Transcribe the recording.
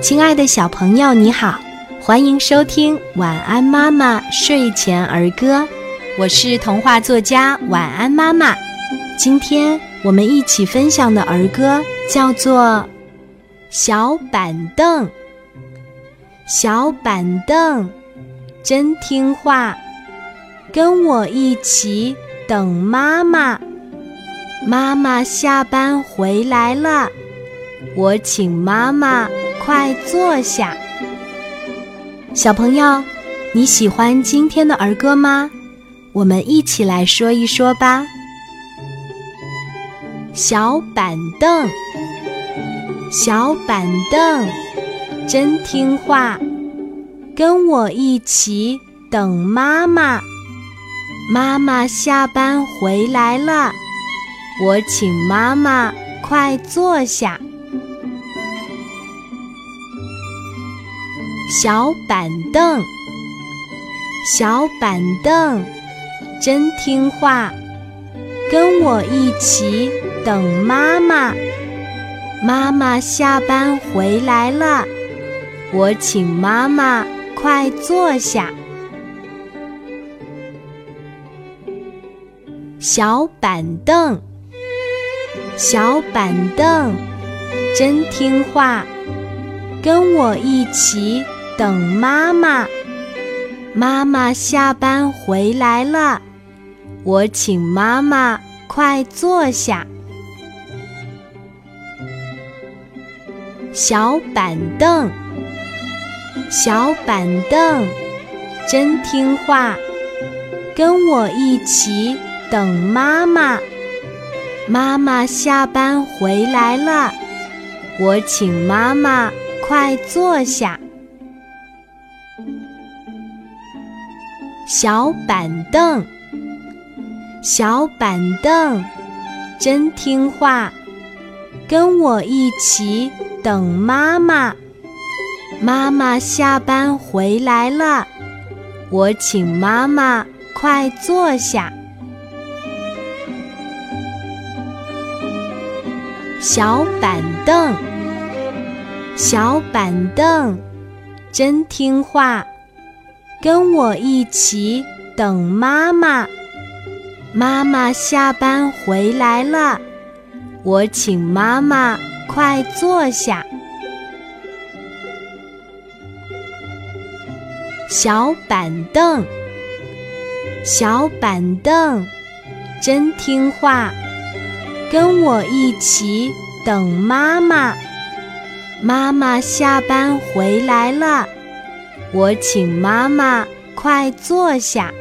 亲爱的小朋友，你好，欢迎收听《晚安妈妈睡前儿歌》，我是童话作家晚安妈妈。今天我们一起分享的儿歌叫做《小板凳》。小板凳真听话，跟我一起等妈妈。妈妈下班回来了，我请妈妈。快坐下，小朋友，你喜欢今天的儿歌吗？我们一起来说一说吧。小板凳，小板凳，真听话，跟我一起等妈妈。妈妈下班回来了，我请妈妈快坐下。小板凳，小板凳，真听话，跟我一起等妈妈。妈妈下班回来了，我请妈妈快坐下。小板凳，小板凳，真听话，跟我一起。等妈妈，妈妈下班回来了，我请妈妈快坐下。小板凳，小板凳，真听话，跟我一起等妈妈。妈妈下班回来了，我请妈妈快坐下。小板凳，小板凳，真听话，跟我一起等妈妈。妈妈下班回来了，我请妈妈快坐下。小板凳，小板凳，真听话。跟我一起等妈妈。妈妈下班回来了，我请妈妈快坐下。小板凳，小板凳，真听话，跟我一起等妈妈。妈妈下班回来了。我请妈妈快坐下。